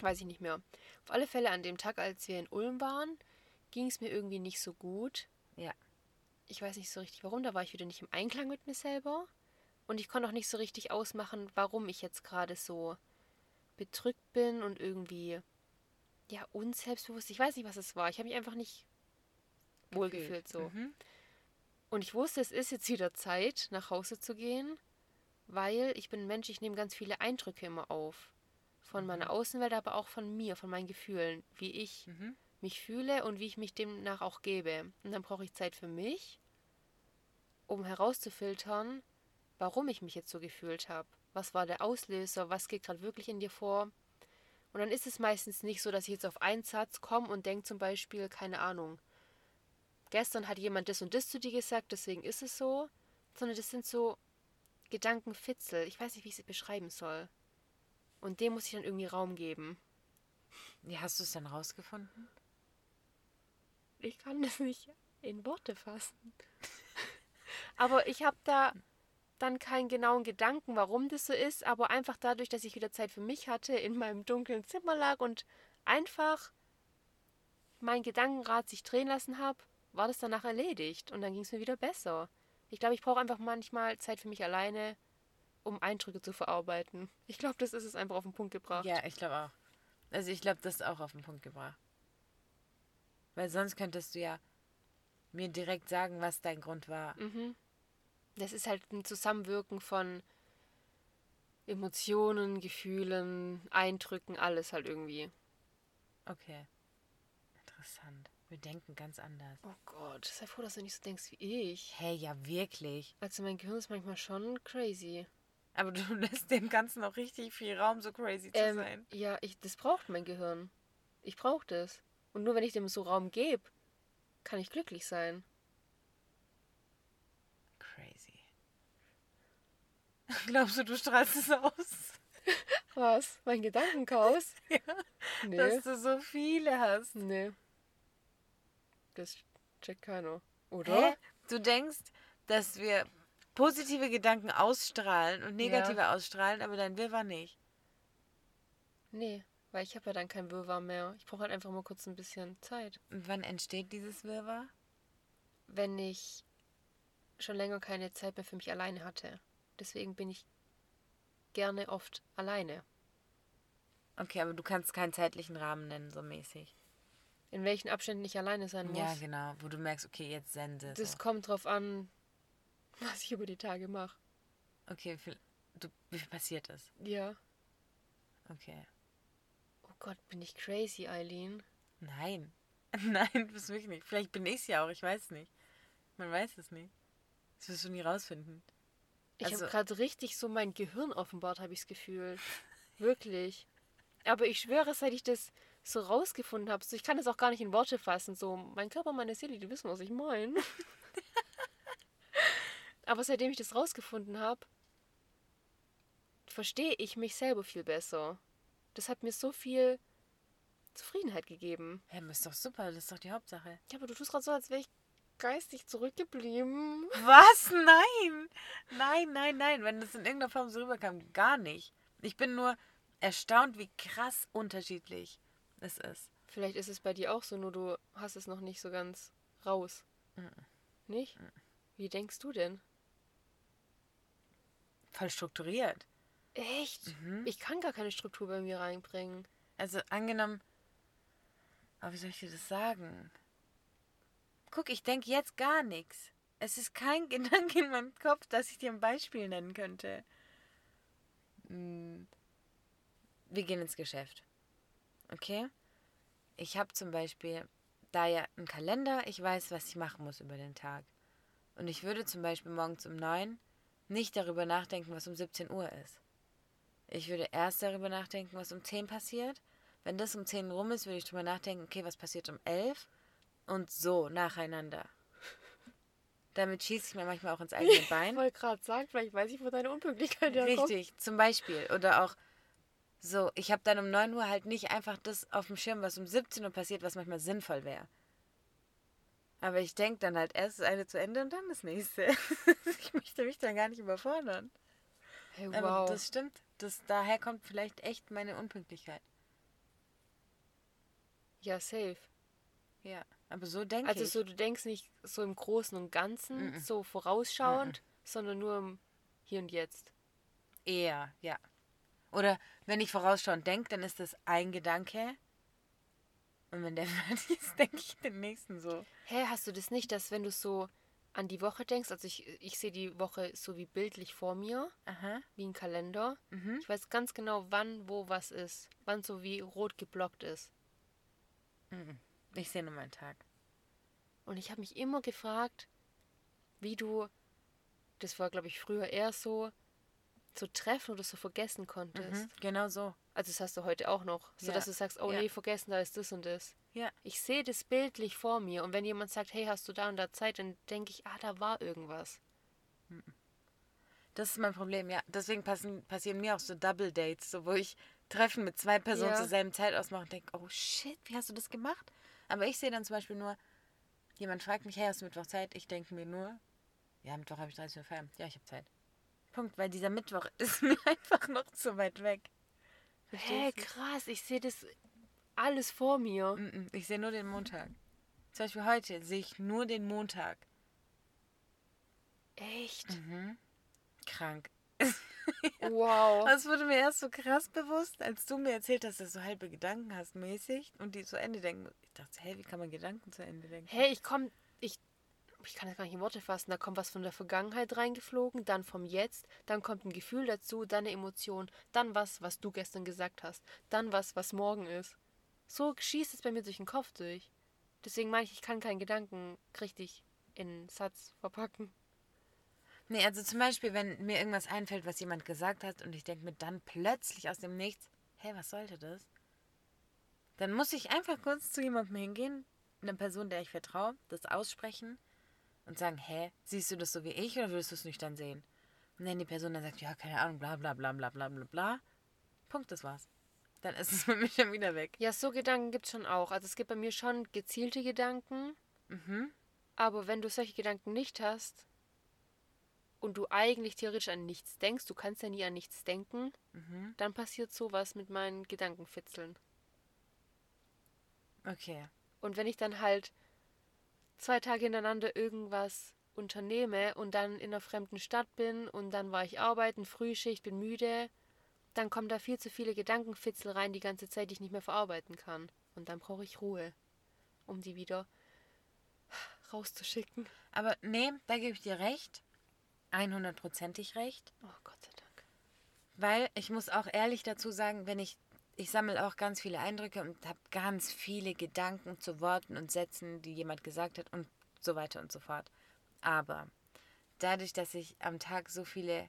Weiß ich nicht mehr. Auf alle Fälle an dem Tag, als wir in Ulm waren, ging es mir irgendwie nicht so gut. Ja. Ich weiß nicht so richtig warum. Da war ich wieder nicht im Einklang mit mir selber. Und ich konnte auch nicht so richtig ausmachen, warum ich jetzt gerade so bedrückt bin und irgendwie ja unselbstbewusst. Ich weiß nicht, was es war. Ich habe mich einfach nicht wohlgefühlt so. Mhm. Und ich wusste, es ist jetzt wieder Zeit, nach Hause zu gehen, weil ich bin ein Mensch, ich nehme ganz viele Eindrücke immer auf. Von meiner Außenwelt, aber auch von mir, von meinen Gefühlen, wie ich Mhm. mich fühle und wie ich mich demnach auch gebe. Und dann brauche ich Zeit für mich, um herauszufiltern, warum ich mich jetzt so gefühlt habe. Was war der Auslöser? Was geht gerade wirklich in dir vor? Und dann ist es meistens nicht so, dass ich jetzt auf einen Satz komme und denke zum Beispiel, keine Ahnung, gestern hat jemand das und das zu dir gesagt, deswegen ist es so, sondern das sind so Gedankenfitzel. Ich weiß nicht, wie ich sie beschreiben soll. Und dem muss ich dann irgendwie Raum geben. Wie hast du es dann rausgefunden? Ich kann das nicht in Worte fassen. aber ich habe da dann keinen genauen Gedanken, warum das so ist, aber einfach dadurch, dass ich wieder Zeit für mich hatte, in meinem dunklen Zimmer lag und einfach mein Gedankenrad sich drehen lassen habe, war das danach erledigt und dann ging es mir wieder besser. Ich glaube, ich brauche einfach manchmal Zeit für mich alleine, um Eindrücke zu verarbeiten. Ich glaube, das ist es einfach auf den Punkt gebracht. Ja, ich glaube auch. Also ich glaube, das ist auch auf den Punkt gebracht. Weil sonst könntest du ja mir direkt sagen, was dein Grund war. Mhm. Das ist halt ein Zusammenwirken von Emotionen, Gefühlen, Eindrücken, alles halt irgendwie. Okay. Interessant. Wir denken ganz anders. Oh Gott, sei froh, dass du nicht so denkst wie ich. Hey, ja, wirklich. Also mein Gehirn ist manchmal schon crazy. Aber du lässt dem Ganzen noch richtig viel Raum, so crazy zu Ähm, sein. ja, ich, das braucht mein Gehirn. Ich brauche das. Und nur wenn ich dem so Raum gebe, kann ich glücklich sein. Crazy. Glaubst du, du strahlst es aus? Was? Mein Gedankenchaos? Ja. Nee. Dass du so viele hast. nee. Das checkt keiner. Oder? Hä? Du denkst, dass wir positive Gedanken ausstrahlen und negative ausstrahlen, aber dein Wirrwarr nicht. Nee, weil ich habe ja dann kein Wirrwarr mehr. Ich brauche halt einfach mal kurz ein bisschen Zeit. Und wann entsteht dieses Wirrwarr? wenn ich schon länger keine Zeit mehr für mich alleine hatte. Deswegen bin ich gerne oft alleine. Okay, aber du kannst keinen zeitlichen Rahmen nennen, so mäßig. In welchen Abständen ich alleine sein muss. Ja, genau. Wo du merkst, okay, jetzt sende. Das So. kommt drauf an, was ich über die Tage mache. Okay, viel, du, wie viel passiert das? Ja. Okay. Oh Gott, bin ich crazy, Eileen. Nein. Nein, du bist wirklich nicht. Vielleicht bin ich es ja auch, ich weiß nicht. Man weiß es nicht. Das wirst du nie rausfinden. Ich Also- habe gerade richtig so mein Gehirn offenbart, habe ich das Gefühl. Wirklich. Aber ich schwöre, seit ich das so rausgefunden habe, so, ich kann das auch gar nicht in Worte fassen. So, mein Körper, meine Seele, die wissen, was ich meine. Aber seitdem ich das rausgefunden habe, verstehe ich mich selber viel besser. Das hat mir so viel Zufriedenheit gegeben. Hä, hey, ist doch super, das ist doch die Hauptsache. Ja, aber du tust gerade so, als wäre ich geistig zurückgeblieben. Was? Nein! Nein, nein, nein. Wenn das in irgendeiner Form so rüberkam, gar nicht. Ich bin nur erstaunt, wie krass unterschiedlich es ist. Vielleicht ist es bei dir auch so, nur du hast es noch nicht so ganz raus. Mhm. Nicht? Wie denkst du denn? Voll strukturiert. Echt? Mhm. Ich kann gar keine Struktur bei mir reinbringen. Also angenommen, aber wie soll ich dir das sagen? Guck, ich denke jetzt gar nichts. Es ist kein Gedanke in meinem Kopf, dass ich dir ein Beispiel nennen könnte. Hm. Wir gehen ins Geschäft. Okay? Ich habe zum Beispiel da ja einen Kalender, ich weiß, was ich machen muss über den Tag. Und ich würde zum Beispiel morgens um 9 nicht darüber nachdenken, was um 17 Uhr ist. Ich würde erst darüber nachdenken, was um 10 passiert. Wenn das um 10 rum ist, würde ich darüber nachdenken, okay, was passiert um 11 und so nacheinander. Damit schieße ich mir manchmal auch ins eigene Bein. Ich wollte gerade sagen, vielleicht weiß ich, wo deine Unpünktlichkeit herkommt. Richtig, zum Beispiel. Oder auch so, ich habe dann um 9 Uhr halt nicht einfach das auf dem Schirm, was um 17 Uhr passiert, was manchmal sinnvoll wäre. Aber ich denke dann halt erst das eine zu Ende und dann das nächste. ich möchte mich dann gar nicht überfordern. Hey, wow. Aber das stimmt. Das, daher kommt vielleicht echt meine Unpünktlichkeit. ja, safe. Ja, aber so denke Also ich. so, du denkst nicht so im Großen und Ganzen, Mhm. so vorausschauend, sondern nur im Hier und Jetzt. Eher, ja. Oder wenn ich vorausschauend denke, dann ist das ein Gedanke. Und wenn der fertig ist, denke ich den nächsten so. Hä, hast du das nicht, dass wenn du so an die Woche denkst, also ich, ich sehe die Woche so wie bildlich vor mir, Aha. wie ein Kalender. Mhm. Ich weiß ganz genau, wann, wo was ist. Wann so wie rot geblockt ist. Mhm. Ich sehe nur meinen Tag. Und ich habe mich immer gefragt, wie du, das war glaube ich früher eher so, so treffen oder so vergessen konntest. Mhm. Genau so. Also das hast du heute auch noch, so Ja. dass du sagst, oh Ja. nee, vergessen, da ist das und das. Ja. Ich sehe das bildlich vor mir und wenn jemand sagt, hey, hast du da und da Zeit, dann denke ich, ah, da war irgendwas. Das ist mein Problem, ja. Deswegen passen, passieren mir auch so Double Dates, so wo ich Treffen mit zwei Personen Ja. zur selben Zeit ausmache und denke, oh shit, wie hast du das gemacht? Aber ich sehe dann zum Beispiel nur, jemand fragt mich, hey, hast du Mittwoch Zeit? Ich denke mir nur, ja, Mittwoch habe ich 30 Uhr Feierabend. Ja, ich habe Zeit. Punkt, weil dieser Mittwoch ist mir einfach noch zu weit weg. Hä, du? krass, ich sehe das alles vor mir. Ich sehe nur den Montag. Zum Beispiel heute sehe ich nur den Montag. Echt? Mhm. Krank. Wow. Das wurde mir erst so krass bewusst, als du mir erzählt hast, dass du halbe Gedanken hast mäßig und die zu Ende denken. Ich dachte, hey, wie kann man Gedanken zu Ende denken? Hey, ich komme, ich, ich kann das gar nicht in Worte fassen. Da kommt was von der Vergangenheit reingeflogen, dann vom Jetzt, dann kommt ein Gefühl dazu, dann eine Emotion, dann was, was du gestern gesagt hast, dann was, was morgen ist. So schießt es bei mir durch den Kopf durch. Deswegen meine ich, ich kann keinen Gedanken richtig in einen Satz verpacken. Nee, also zum Beispiel, wenn mir irgendwas einfällt, was jemand gesagt hat und ich denke mir dann plötzlich aus dem Nichts, hey, was sollte das? Dann muss ich einfach kurz zu jemandem hingehen, einer Person, der ich vertraue, das aussprechen und sagen, hä, siehst du das so wie ich oder würdest du es nüchtern sehen? Und wenn die Person dann sagt, ja, keine Ahnung, bla bla bla bla bla bla bla, Punkt, das war's. Dann ist es mit mir schon wieder weg. Ja, so Gedanken gibt es schon auch. Also es gibt bei mir schon gezielte Gedanken, Mhm. aber wenn du solche Gedanken nicht hast und du eigentlich theoretisch an nichts denkst, du kannst ja nie an nichts denken, Mhm. dann passiert sowas mit meinen Gedankenfitzeln. Okay. Und wenn ich dann halt zwei Tage hintereinander irgendwas unternehme und dann in einer fremden Stadt bin und dann war ich arbeiten, Frühschicht, bin müde, dann kommen da viel zu viele Gedankenfitzel rein die ganze Zeit, die ich nicht mehr verarbeiten kann. Und dann brauche ich Ruhe, um die wieder rauszuschicken. Aber nee, da gebe ich dir recht. 100%ig recht. Oh Gott sei Dank. Weil ich muss auch ehrlich dazu sagen, wenn ich, ich sammle auch ganz viele Eindrücke und habe ganz viele Gedanken zu Worten und Sätzen, die jemand gesagt hat und so weiter und so fort. Aber dadurch, dass ich am Tag so viele,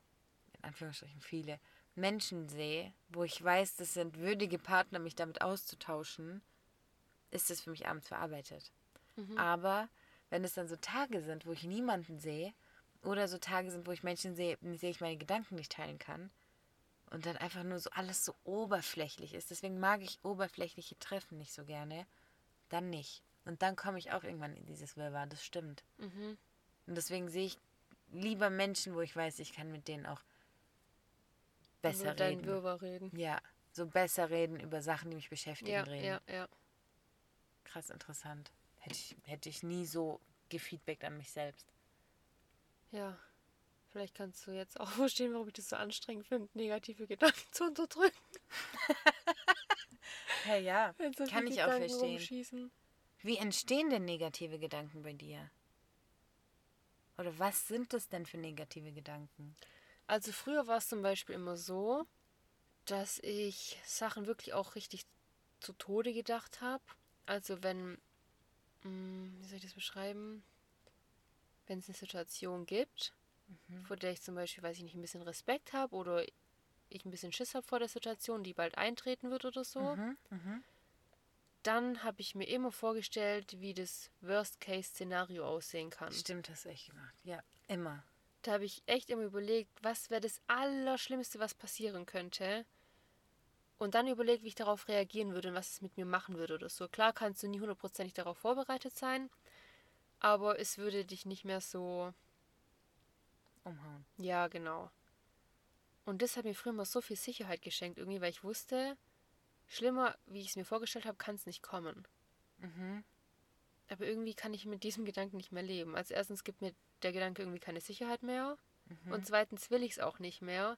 in Anführungsstrichen viele, Menschen sehe, wo ich weiß, das sind würdige Partner, mich damit auszutauschen, ist es für mich abends verarbeitet. Aber wenn es dann so Tage sind, wo ich niemanden sehe, oder so Tage sind, wo ich Menschen sehe, mit denen ich meine Gedanken nicht teilen kann, und dann einfach nur so alles so oberflächlich ist. Deswegen mag ich oberflächliche Treffen nicht so gerne. Dann nicht. Und dann komme ich auch irgendwann in dieses Wirrwarr, das stimmt. Mhm. Und deswegen sehe ich lieber Menschen, wo ich weiß, ich kann mit denen auch besser deinen reden. Wirrwarr reden. Ja, so besser reden über Sachen, die mich beschäftigen, Ja, reden. ja, ja. Krass interessant. Hätte ich, hätte ich nie so gefeedbackt an mich selbst. Ja. Vielleicht kannst du jetzt auch verstehen, warum ich das so anstrengend finde, negative Gedanken zu unterdrücken. Ja, Wenn so kann ich auch Gedanken verstehen. rumschießen. Wie entstehen denn negative Gedanken bei dir? Oder was sind das denn für negative Gedanken? Also früher war es zum Beispiel immer so, dass ich Sachen wirklich auch richtig zu Tode gedacht habe. Also wenn, mh, wie soll ich das beschreiben? Wenn es eine Situation gibt, vor der ich zum Beispiel, weiß ich nicht, ein bisschen Respekt habe oder ich ein bisschen Schiss habe vor der Situation, die bald eintreten wird oder so, Mhm, mhm. dann habe ich mir immer vorgestellt, wie das Worst-Case-Szenario aussehen kann. Stimmt, hast du echt gemacht. Ja, immer. Da habe ich echt immer überlegt, was wäre das Allerschlimmste, was passieren könnte. Und dann überlegt, wie ich darauf reagieren würde und was es mit mir machen würde oder so. Klar kannst du nie hundertprozentig darauf vorbereitet sein, aber es würde dich nicht mehr so. Umhauen. Ja, genau. Und das hat mir früher immer so viel Sicherheit geschenkt, irgendwie, weil ich wusste, schlimmer, wie ich es mir vorgestellt habe, kann es nicht kommen. Mhm. Aber irgendwie kann ich mit diesem Gedanken nicht mehr leben. Also erstens gibt mir der Gedanke irgendwie keine Sicherheit mehr. Mhm. Und zweitens will ich es auch nicht mehr,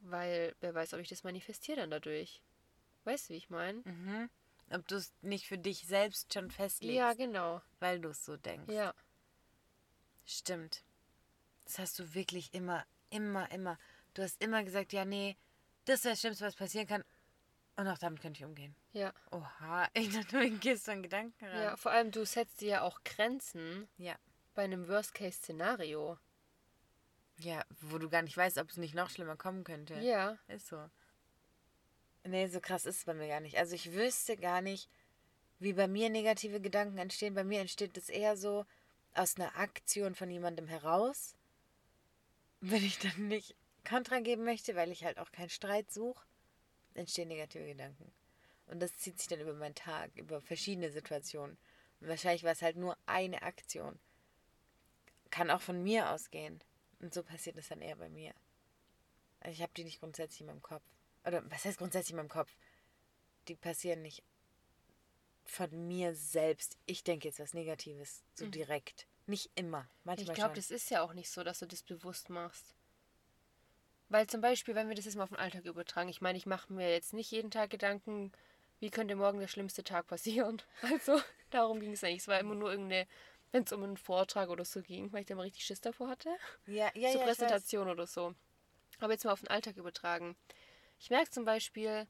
weil wer weiß, ob ich das manifestiere dann dadurch. Weißt du, wie ich meine? Mhm. Ob du es nicht für dich selbst schon festlegst, Ja, genau. weil du es so denkst. Ja. Stimmt. Das hast du wirklich immer, immer, immer. Du hast immer gesagt, ja, nee, das wäre das Schlimmste, was passieren kann. Und auch damit könnte ich umgehen. Ja. Oha, ich dachte, du gehst in Gedanken rein. Ja, vor allem du setzt dir ja auch Grenzen ja. bei einem Worst-Case-Szenario. Ja, wo du gar nicht weißt, ob es nicht noch schlimmer kommen könnte. Ja. Ist so. Nee, so krass ist es bei mir gar nicht. Also ich wüsste gar nicht, wie bei mir negative Gedanken entstehen. Bei mir entsteht es eher so aus einer Aktion von jemandem heraus. Wenn ich dann nicht Kontra geben möchte, weil ich halt auch keinen Streit suche, entstehen negative Gedanken. Und das zieht sich dann über meinen Tag, über verschiedene Situationen. Und wahrscheinlich war es halt nur eine Aktion. Kann auch von mir ausgehen. Und so passiert es dann eher bei mir. Also ich habe die nicht grundsätzlich in meinem Kopf. Oder was heißt grundsätzlich in meinem Kopf? Die passieren nicht von mir selbst. Ich denke jetzt was Negatives, so direkt. Nicht immer. Ich Manchmal glaube, schon. das ist ja auch nicht so, dass du das bewusst machst. Weil zum Beispiel, wenn wir das jetzt mal auf den Alltag übertragen, ich meine, ich mache mir jetzt nicht jeden Tag Gedanken, wie könnte morgen der schlimmste Tag passieren. Also, darum ging es eigentlich. Es war immer nur irgendeine, wenn es um einen Vortrag oder so ging, weil ich da mal richtig Schiss davor hatte. ja, ja, zur ja, ich. Präsentation oder so. Aber jetzt mal auf den Alltag übertragen. Ich merke zum Beispiel,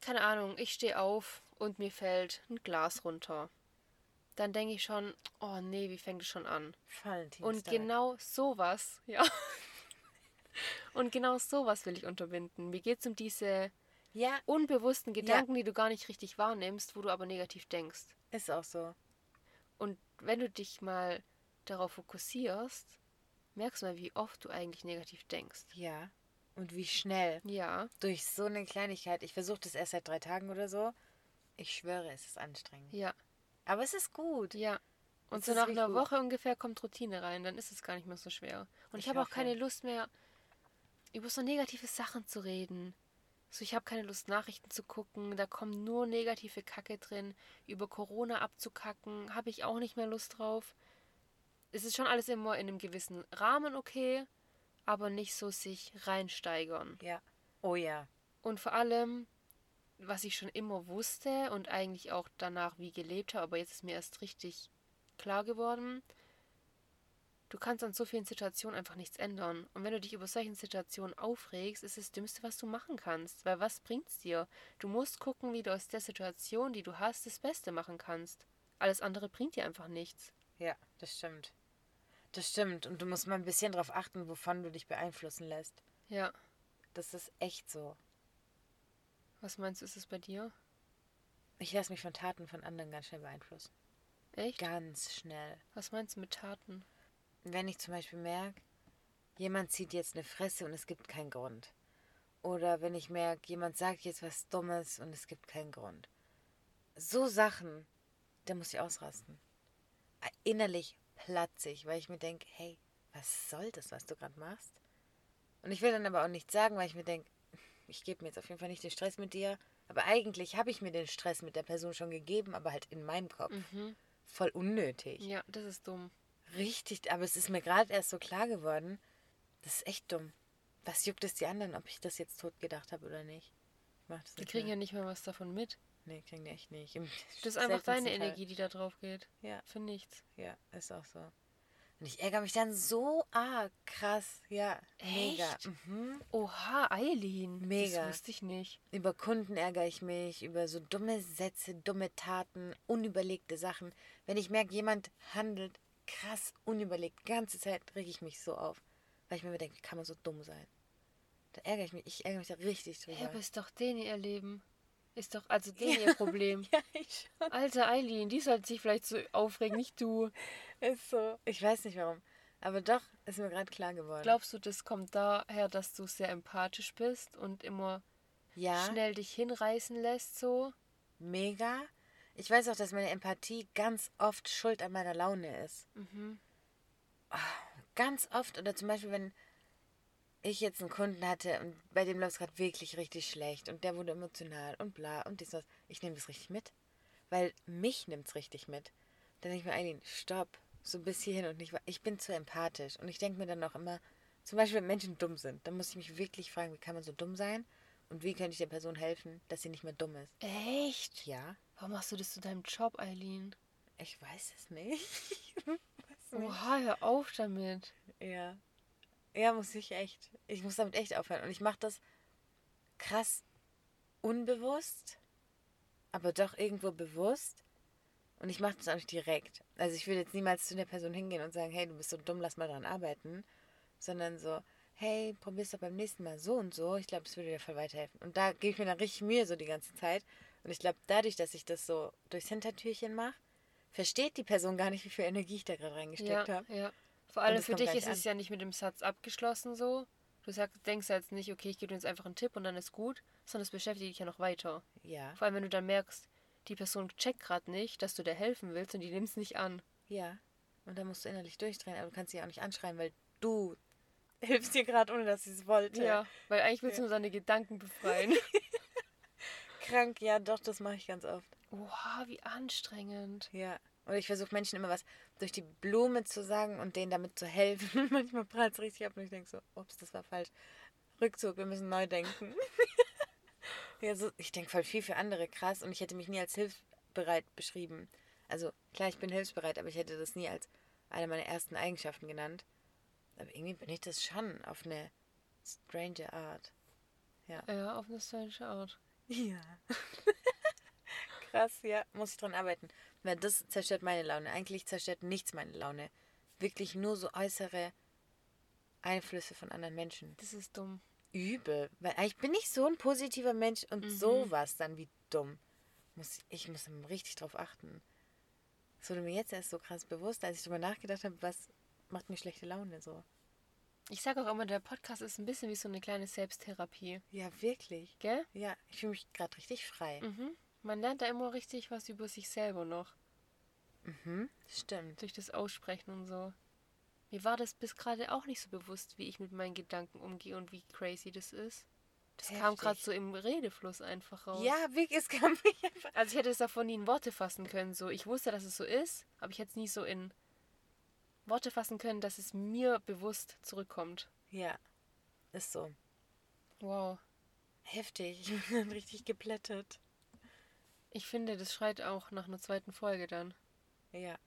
keine Ahnung, ich stehe auf und mir fällt ein Glas runter. Dann denke ich schon, oh nee, wie fängt es schon an? Valentinstag. Und genau sowas, ja. Und genau sowas will ich unterbinden. Mir geht es um diese Ja, unbewussten Gedanken, die du gar nicht richtig wahrnimmst, wo du aber negativ denkst. ist auch so. Und wenn du dich mal darauf fokussierst, merkst du mal, wie oft du eigentlich negativ denkst. Ja. Und wie schnell. Ja, Durch so eine Kleinigkeit. Ich versuche das erst seit drei Tagen oder so. Ich schwöre, es ist anstrengend. ja, Aber es ist gut. ja. Und so nach einer gut. Woche ungefähr kommt Routine rein, dann ist es gar nicht mehr so schwer. Und ich, Ich habe auch keine Lust mehr, über so negative Sachen zu reden. So, ich habe keine Lust, Nachrichten zu gucken. Da kommen nur negative Kacke drin. Über Corona abzukacken, habe ich auch nicht mehr Lust drauf. Es ist schon alles immer in einem gewissen Rahmen okay, aber nicht so sich reinsteigern. Ja. Oh ja. Und vor allem, was ich schon immer wusste und eigentlich auch danach wie gelebt habe, aber jetzt ist mir erst richtig klar geworden, du kannst an so vielen Situationen einfach nichts ändern. Und wenn du dich über solchen Situationen aufregst, ist es das Dümmste, was du machen kannst. Weil was bringt's dir? Du musst gucken, wie du aus der Situation, die du hast, das Beste machen kannst. Alles andere bringt dir einfach nichts. Ja, das stimmt. Das stimmt. Und du musst mal ein bisschen darauf achten, wovon du dich beeinflussen lässt. Ja. Das ist echt so. Was meinst du, ist es bei dir? Ich lasse mich von Taten von anderen ganz schnell beeinflussen. Echt? Ganz schnell. Was meinst du mit Taten? Wenn ich zum Beispiel merke, jemand zieht jetzt eine Fresse und es gibt keinen Grund. Oder wenn ich merke, jemand sagt jetzt was Dummes und es gibt keinen Grund. So Sachen, da muss ich ausrasten. Innerlich platze ich, weil ich mir denke, hey, was soll das, was du gerade machst? Und ich will dann aber auch nichts sagen, weil ich mir denke, ich gebe mir jetzt auf jeden Fall nicht den Stress mit dir. Aber eigentlich habe ich mir den Stress mit der Person schon gegeben, aber halt in meinem Kopf. Mhm. Voll unnötig. Ja, das ist dumm. Richtig, aber es ist mir gerade erst so klar geworden. Das ist echt dumm. Was juckt es die anderen, ob ich das jetzt tot gedacht habe oder nicht? Ich mach das Die nicht kriegen mehr. ja nicht mehr was davon mit. Nee, kriegen die echt nicht. Im Das ist einfach deine Fall. Energie, die da drauf geht. Ja, Für nichts. ja, ist auch so. Und ich ärgere mich dann so arg. Krass, ja. Mega. Echt? Mhm. Oha, Eileen. Mega. Das wusste ich nicht. Über Kunden ärgere ich mich, über so dumme Sätze, dumme Taten, unüberlegte Sachen. Wenn ich merke, jemand handelt krass unüberlegt, die ganze Zeit reg ich mich so auf. Weil ich mir denke, wie kann man so dumm sein? Da ärgere ich mich, ich ärgere mich da richtig drüber. Ja, aber ist doch denen ihr Leben. Ist doch also denen ihr Problem. ja, ich schon. Alter Eileen, die sollte sich vielleicht so aufregen, nicht du. Ist so. Ich weiß nicht warum. Aber doch, ist mir gerade klar geworden. Glaubst du, das kommt daher, dass du sehr empathisch bist und immer ja, schnell dich hinreißen lässt so? mega. Ich weiß auch, dass meine Empathie ganz oft schuld an meiner Laune ist. Mhm. Ganz oft. Oder zum Beispiel, wenn ich jetzt einen Kunden hatte und bei dem läuft es gerade wirklich richtig schlecht und der wurde emotional und bla und dies und das. Ich nehme das richtig mit. Weil mich nimmt es richtig mit. Dann denke ich mir, Eileen, stopp. So bis hierhin und nicht. Ich bin zu empathisch. Und ich denke mir dann auch immer, zum Beispiel, wenn Menschen dumm sind, dann muss ich mich wirklich fragen, wie kann man so dumm sein? Und wie könnte ich der Person helfen, dass sie nicht mehr dumm ist? Echt? Ja, Warum machst du das zu deinem Job, Eileen? ich weiß es nicht. weiß nicht. Oha, hör auf damit. Ja. Ja, muss ich echt. Ich muss damit echt aufhören. Und ich mache das krass unbewusst, aber doch irgendwo bewusst. Und ich mache das auch nicht direkt. Also ich würde jetzt niemals zu der Person hingehen und sagen, hey, du bist so dumm, lass mal dran arbeiten. Sondern so, hey, probier's doch beim nächsten Mal so und so. Ich glaube, das würde dir voll weiterhelfen. Und da gebe ich mir dann richtig Mühe so die ganze Zeit. Und ich glaube, dadurch, dass ich das so durchs Hintertürchen mache, versteht die Person gar nicht, wie viel Energie ich da gerade reingesteckt Ja, habe. ja. Vor allem für dich ist es ja nicht mit dem Satz abgeschlossen so. Du sagst, denkst ja jetzt nicht, okay, ich gebe dir jetzt einfach einen Tipp und dann ist gut, sondern es beschäftigt dich ja noch weiter. Ja, Vor allem, wenn du dann merkst, die Person checkt gerade nicht, dass du dir helfen willst und die nimmt es nicht an. ja. Und da musst du innerlich durchdrehen, aber du kannst sie auch nicht anschreien, weil du hilfst dir gerade, ohne dass sie es wollte. Ja, weil eigentlich willst du nur deine Gedanken befreien. Krank, ja, doch, das mache ich ganz oft. Oha, wie anstrengend. Ja. Oder ich versuche Menschen immer was durch die Blume zu sagen und denen damit zu helfen. Manchmal prallt es richtig ab und ich denke so, ups, das war falsch. Rückzug, wir müssen neu denken. ja, so, ich denke voll viel für andere krass und ich hätte mich nie als hilfsbereit beschrieben. Also klar, ich bin hilfsbereit, aber ich hätte das nie als eine meiner ersten Eigenschaften genannt. Aber irgendwie bin ich das schon auf eine strange Art. Ja, auf eine strange Art. Ja. Krass, ja, muss ich dran arbeiten. Weil das zerstört meine Laune. Eigentlich zerstört nichts meine Laune. Wirklich nur so äußere Einflüsse von anderen Menschen. Das ist dumm. Übel. Weil eigentlich bin ich so ein positiver Mensch und Mhm. sowas dann wie dumm. Muss, ich muss richtig drauf achten. Das wurde mir jetzt erst so krass bewusst, als ich darüber nachgedacht habe, was macht mir schlechte Laune so. Ich sage auch immer, der Podcast ist ein bisschen wie so eine kleine Selbsttherapie. Ja, wirklich. Gell? Ja, ich fühle mich gerade richtig frei. Mhm. Man lernt da immer richtig was über sich selber noch. Mhm, stimmt. Durch das Aussprechen und so. Mir war das bis gerade auch nicht so bewusst, wie ich mit meinen Gedanken umgehe und wie crazy das ist. Das kam Heftig. gerade so im Redefluss einfach raus. Ja, wirklich, es kam mich einfach. Also ich hätte es davon nie in Worte fassen können. So, ich wusste, dass es so ist, aber ich hätte es nie so in Worte fassen können, dass es mir bewusst zurückkommt. Ja, ist so. Wow. Heftig. Ich bin richtig geplättet. Ich finde, das schreit auch nach einer zweiten Folge dann. Ja.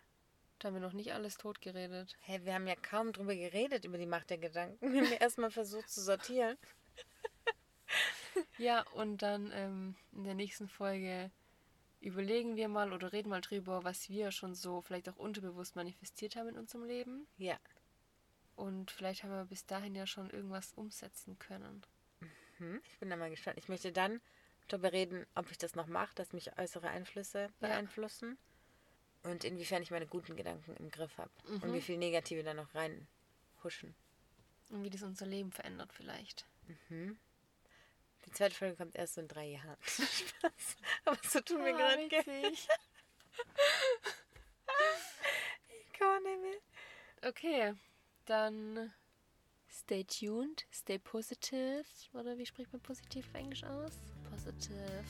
Da haben wir noch nicht alles tot geredet. Hä, wir haben ja kaum drüber geredet, über die Macht der Gedanken. Wir haben ja erstmal versucht zu sortieren. Ja, und dann ähm, in der nächsten Folge überlegen wir mal oder reden mal drüber, was wir schon so vielleicht auch unterbewusst manifestiert haben in unserem Leben. Ja. Und vielleicht haben wir bis dahin ja schon irgendwas umsetzen können. Hm, ich bin da mal gespannt. Ich möchte dann darüber reden, ob ich das noch mache, dass mich äußere Einflüsse beeinflussen. Und inwiefern ich meine guten Gedanken im Griff habe. Und wie viel Negative da noch reinhuschen. Und wie das unser Leben verändert vielleicht. Die zweite Folge kommt erst so in drei Jahren. Spaß. Aber so tun wir Ah, gerade witzig. Ich kann nicht mehr. Okay, dann stay tuned, stay positive. Oder wie spricht man positiv auf Englisch aus? Positive.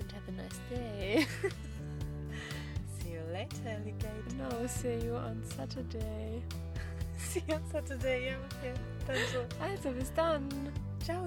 And have a nice day. See you later, alligator. No, see you on Saturday. See you on Saturday. Ja, okay. Dann so. Also bis dann. Ciao.